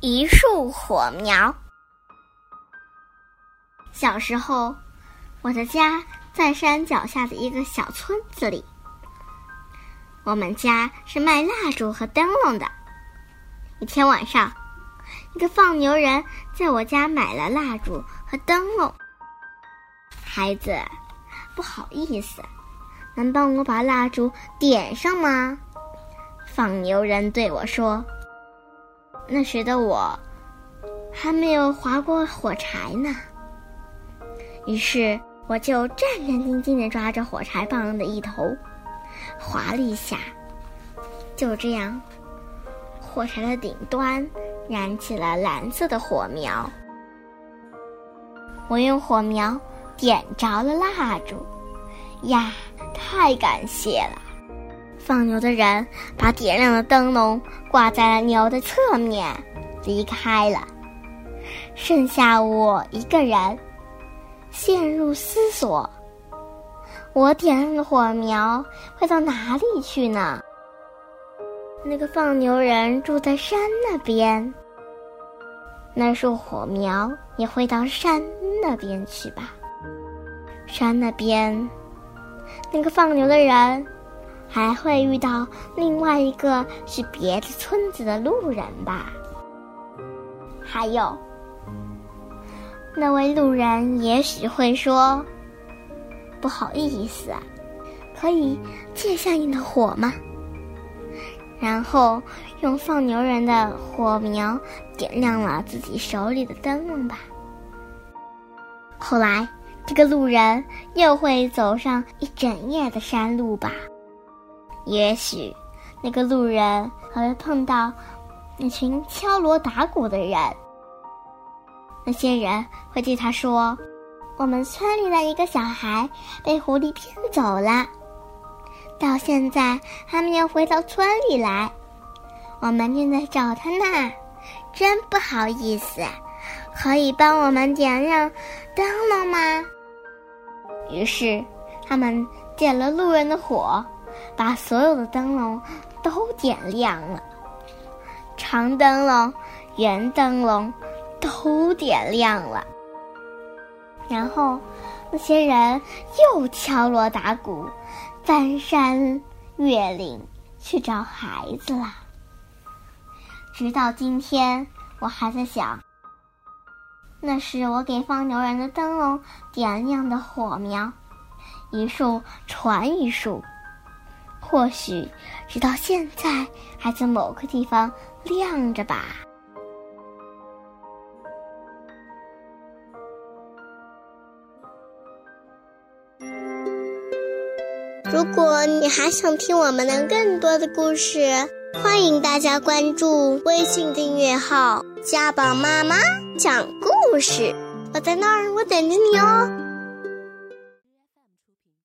一束火苗。小时候，我的家在山脚下的一个小村子里。我们家是卖蜡烛和灯笼的。一天晚上，一个放牛人在我家买了蜡烛和灯笼。孩子，不好意思，能帮我把蜡烛点上吗？放牛人对我说。那时的我还没有划过火柴呢，于是我就战战兢兢地抓着火柴棒的一头，划了一下，就这样，火柴的顶端燃起了蓝色的火苗。我用火苗点着了蜡烛，呀，太感谢了！放牛的人把点亮的灯笼挂在了牛的侧面，离开了。剩下我一个人，陷入思索：我点亮的火苗会到哪里去呢？那个放牛人住在山那边，那束火苗也会到山那边去吧？山那边，那个放牛的人。还会遇到另外一个是别的村子的路人吧？还有，那位路人也许会说：“不好意思，可以借下你的火吗？”然后用放牛人的火苗点亮了自己手里的灯笼吧。后来，这个路人又会走上一整夜的山路吧。也许，那个路人还会碰到那群敲锣打鼓的人。那些人会对他说：“我们村里的一个小孩被狐狸骗走了，到现在还没有回到村里来。我们正在找他呢，真不好意思。可以帮我们点亮灯笼吗？”于是，他们点了路人的火。把所有的灯笼都点亮了，长灯笼、圆灯笼都点亮了。然后，那些人又敲锣打鼓，翻山越岭去找孩子了。直到今天，我还在想，那是我给放牛人的灯笼点亮的火苗，一束传一束。或许直到现在还在某个地方亮着吧。如果你还想听我们的更多的故事，欢迎大家关注微信订阅号“家宝妈妈讲故事”。我在那儿，我等着你哦。